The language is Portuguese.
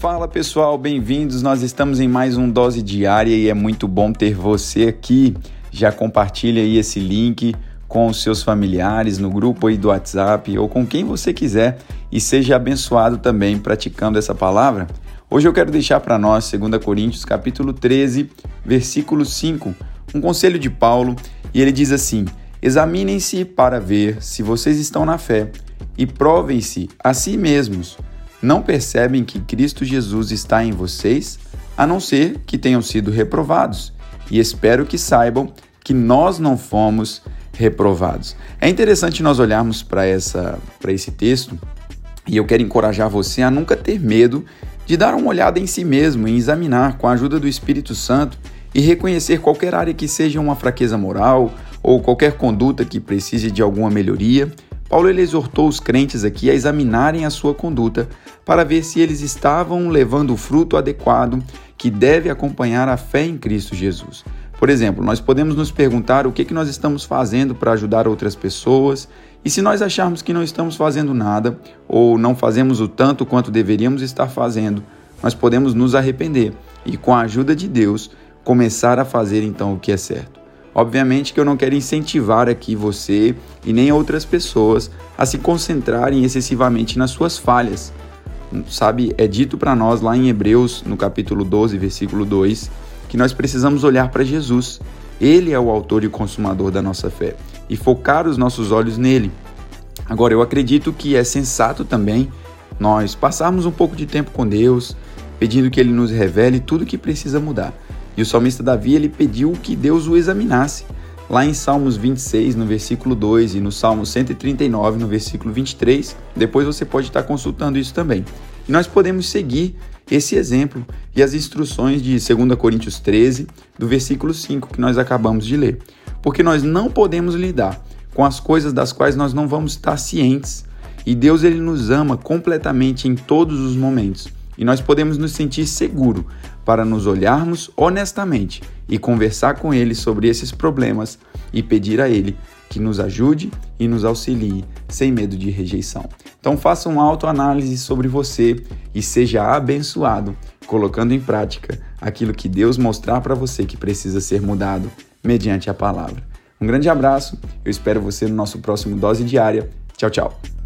Fala pessoal, bem-vindos. Nós estamos em mais um Dose Diária e é muito bom ter você aqui. Já compartilha aí esse link com os seus familiares no grupo aí do WhatsApp ou com quem você quiser e seja abençoado também praticando essa palavra. Hoje eu quero deixar para nós 2 Coríntios capítulo 13, versículo 5, um conselho de Paulo, e ele diz assim: Examinem-se para ver se vocês estão na fé e provem-se a si mesmos não percebem que Cristo Jesus está em vocês, a não ser que tenham sido reprovados. E espero que saibam que nós não fomos reprovados. É interessante nós olharmos para essa para esse texto e eu quero encorajar você a nunca ter medo de dar uma olhada em si mesmo, em examinar com a ajuda do Espírito Santo e reconhecer qualquer área que seja uma fraqueza moral ou qualquer conduta que precise de alguma melhoria Paulo ele exortou os crentes aqui a examinarem a sua conduta para ver se eles estavam levando o fruto adequado que deve acompanhar a fé em Cristo Jesus. Por exemplo, nós podemos nos perguntar o que, que nós estamos fazendo para ajudar outras pessoas, e se nós acharmos que não estamos fazendo nada ou não fazemos o tanto quanto deveríamos estar fazendo, nós podemos nos arrepender e, com a ajuda de Deus, começar a fazer então o que é certo. Obviamente que eu não quero incentivar aqui você e nem outras pessoas a se concentrarem excessivamente nas suas falhas. Sabe, é dito para nós lá em Hebreus, no capítulo 12, versículo 2, que nós precisamos olhar para Jesus. Ele é o autor e consumador da nossa fé e focar os nossos olhos nele. Agora, eu acredito que é sensato também nós passarmos um pouco de tempo com Deus, pedindo que ele nos revele tudo que precisa mudar. E o salmista Davi ele pediu que Deus o examinasse. Lá em Salmos 26, no versículo 2, e no Salmo 139, no versículo 23, depois você pode estar consultando isso também. E nós podemos seguir esse exemplo e as instruções de 2 Coríntios 13, do versículo 5, que nós acabamos de ler. Porque nós não podemos lidar com as coisas das quais nós não vamos estar cientes. E Deus ele nos ama completamente em todos os momentos e nós podemos nos sentir seguros para nos olharmos honestamente e conversar com Ele sobre esses problemas e pedir a Ele que nos ajude e nos auxilie sem medo de rejeição. Então faça uma autoanálise sobre você e seja abençoado colocando em prática aquilo que Deus mostrar para você que precisa ser mudado mediante a palavra. Um grande abraço, eu espero você no nosso próximo Dose Diária. Tchau, tchau.